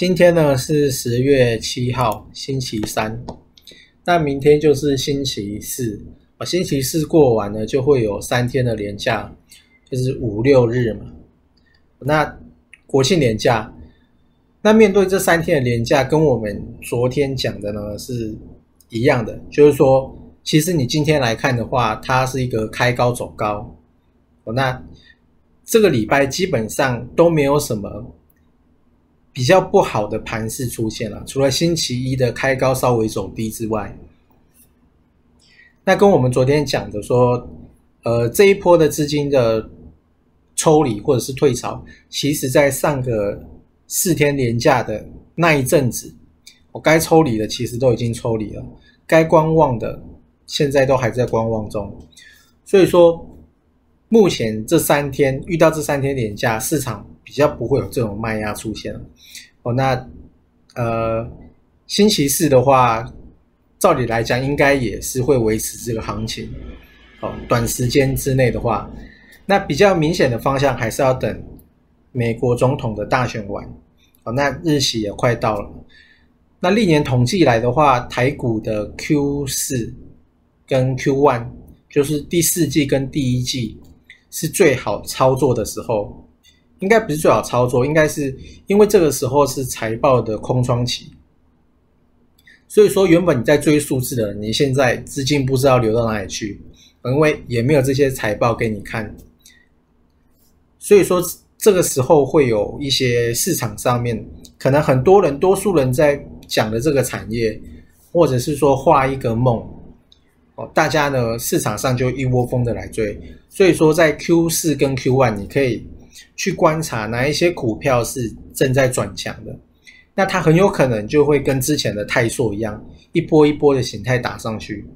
今天呢是十月七号，星期三。那明天就是星期四，啊，星期四过完呢，就会有三天的连假，就是五六日嘛。那国庆连假，那面对这三天的连假，跟我们昨天讲的呢是一样的，就是说，其实你今天来看的话，它是一个开高走高。那这个礼拜基本上都没有什么比较不好的盘势出现了，除了星期一的开高稍微走低之外，那跟我们昨天讲的说，呃，这一波的资金的抽离或者是退潮，其实在上个四天连假的那一阵子，我该抽离的其实都已经抽离了，该观望的现在都还在观望中，所以说。目前这三天遇到这三天连假，市场比较不会有这种卖压出现。哦，那呃，星期四的话，照理来讲应该也是会维持这个行情。哦，短时间之内的话，那比较明显的方向还是要等美国总统的大选完。哦，那日期也快到了。那历年统计来的话，台股的 Q 四跟 Q one 就是第四季跟第一季。是最好操作的时候，应该不是最好操作，应该是因为这个时候是财报的空窗期，所以说原本你在追数字的，你现在资金不知道流到哪里去，因为也没有这些财报给你看，所以说这个时候会有一些市场上面可能很多人、多数人在讲的这个产业，或者是说画一个梦。大家呢，市场上就一窝蜂的来追，所以说在 Q 四跟 Q one，你可以去观察哪一些股票是正在转强的，那它很有可能就会跟之前的泰硕一样，一波一波的形态打上去，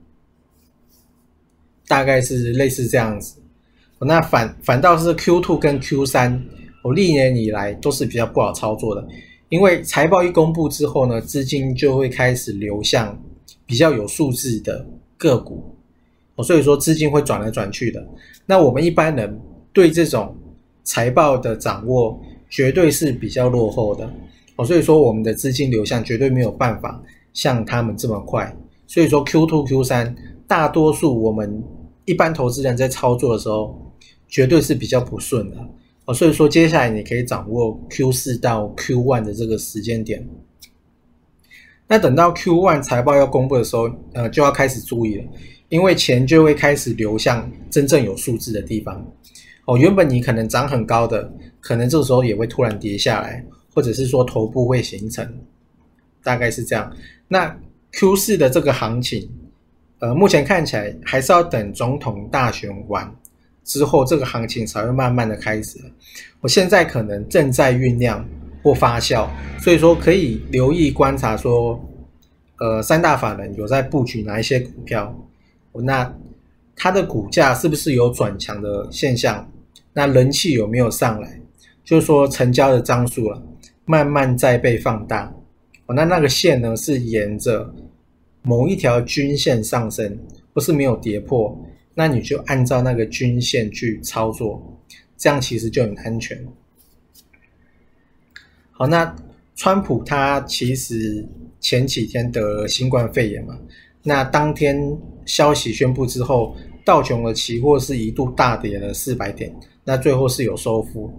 大概是类似这样子。那反反倒是 Q two 跟 Q 三，我历年以来都是比较不好操作的，因为财报一公布之后呢，资金就会开始流向比较有数字的。个股，哦，所以说资金会转来转去的。那我们一般人对这种财报的掌握绝对是比较落后的，哦，所以说我们的资金流向绝对没有办法像他们这么快。所以说 Q two Q 三，大多数我们一般投资人在操作的时候，绝对是比较不顺的，哦，所以说接下来你可以掌握 Q 四到 Q one 的这个时间点。那等到 Q one 财报要公布的时候，呃，就要开始注意了，因为钱就会开始流向真正有数字的地方。哦，原本你可能涨很高的，可能这时候也会突然跌下来，或者是说头部会形成，大概是这样。那 Q 四的这个行情，呃，目前看起来还是要等总统大选完之后，这个行情才会慢慢的开始。我现在可能正在酝酿。或发酵，所以说可以留意观察，说，呃，三大法人有在布局哪一些股票，那它的股价是不是有转强的现象？那人气有没有上来？就是说成交的张数了，慢慢在被放大。哦，那那个线呢是沿着某一条均线上升，不是没有跌破，那你就按照那个均线去操作，这样其实就很安全。好，那川普他其实前几天得了新冠肺炎嘛，那当天消息宣布之后，道琼的期货是一度大跌了四百点，那最后是有收复。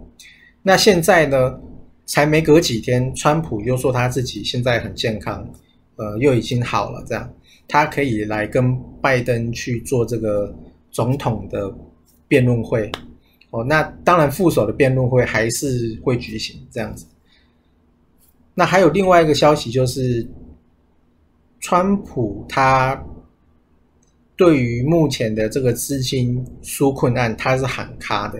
那现在呢，才没隔几天，川普又说他自己现在很健康，呃，又已经好了，这样他可以来跟拜登去做这个总统的辩论会。哦，那当然副手的辩论会还是会举行，这样子。那还有另外一个消息，就是川普他对于目前的这个资金纾困案，他是喊卡的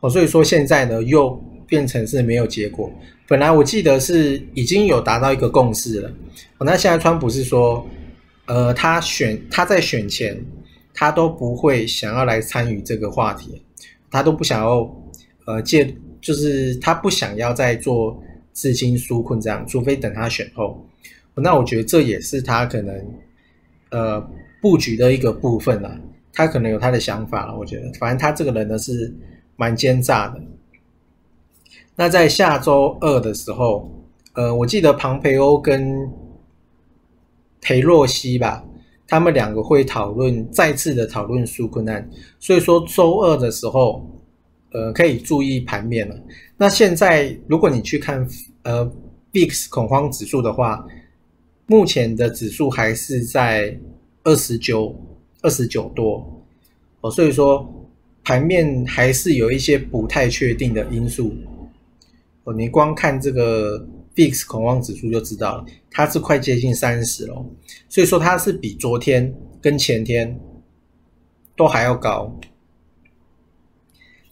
哦，所以说现在呢又变成是没有结果。本来我记得是已经有达到一个共识了，那现在川普是说，呃，他选他在选前他都不会想要来参与这个话题，他都不想要呃借，就是他不想要再做。资金纾困这样，除非等他选后，那我觉得这也是他可能呃布局的一个部分啦。他可能有他的想法了，我觉得，反正他这个人呢是蛮奸诈的。那在下周二的时候，呃，我记得庞培欧跟裴洛西吧，他们两个会讨论再次的讨论纾困案，所以说周二的时候，呃，可以注意盘面了。那现在如果你去看呃 Bix 恐慌指数的话，目前的指数还是在二十九二十九多哦，所以说盘面还是有一些不太确定的因素哦。你光看这个 VIX 恐慌指数就知道了，它是快接近三十了，所以说它是比昨天跟前天都还要高。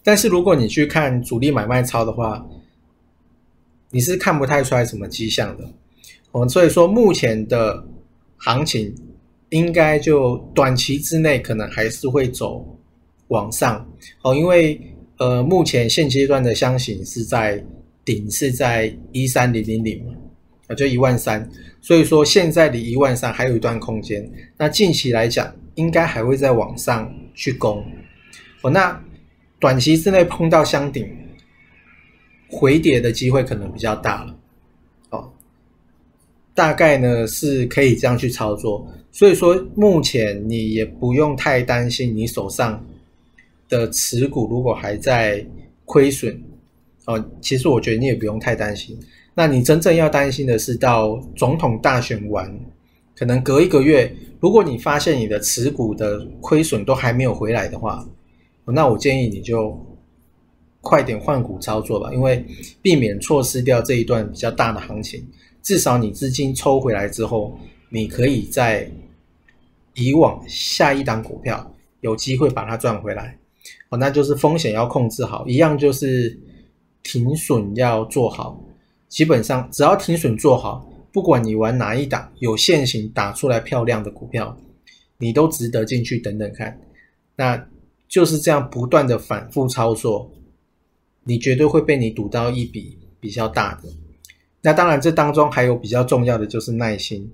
但是如果你去看主力买卖超的话，你是看不太出来什么迹象的。哦，所以说目前的行情应该就短期之内可能还是会走往上。哦，因为呃目前现阶段的箱型是在顶是在一三零零零嘛，啊就一万三，所以说现在离一万三还有一段空间，那近期来讲应该还会再往上去攻。哦，那短期之内碰到箱顶回跌的机会可能比较大了。哦。大概呢是可以这样去操作，所以说目前你也不用太担心你手上的持股如果还在亏损哦，其实我觉得你也不用太担心。那你真正要担心的是到总统大选完，可能隔一个月，如果你发现你的持股的亏损都还没有回来的话，那我建议你就快点换股操作吧，因为避免错失掉这一段比较大的行情。至少你资金抽回来之后，你可以在以往下一档股票有机会把它赚回来，哦，那就是风险要控制好，一样就是停损要做好。基本上只要停损做好，不管你玩哪一档有现行打出来漂亮的股票，你都值得进去等等看。那就是这样不断的反复操作，你绝对会被你赌到一笔比较大的。那当然，这当中还有比较重要的就是耐心。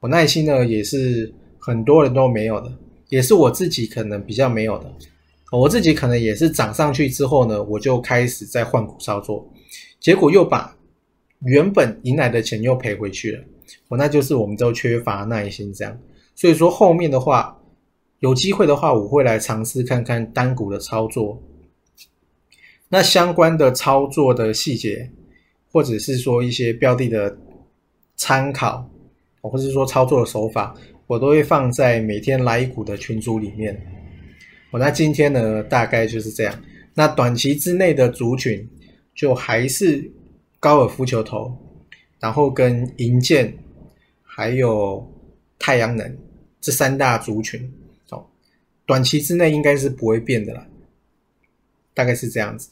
我耐心呢，也是很多人都没有的，也是我自己可能比较没有的。我自己可能也是涨上去之后呢，我就开始在换股操作，结果又把原本赢来的钱又赔回去了。我那就是我们都缺乏耐心这样。所以说后面的话，有机会的话，我会来尝试看看单股的操作。那相关的操作的细节。或者是说一些标的的参考，或者是说操作的手法，我都会放在每天来一股的群组里面。我那今天呢，大概就是这样。那短期之内的族群，就还是高尔夫球头，然后跟银建，还有太阳能这三大族群，哦，短期之内应该是不会变的了，大概是这样子。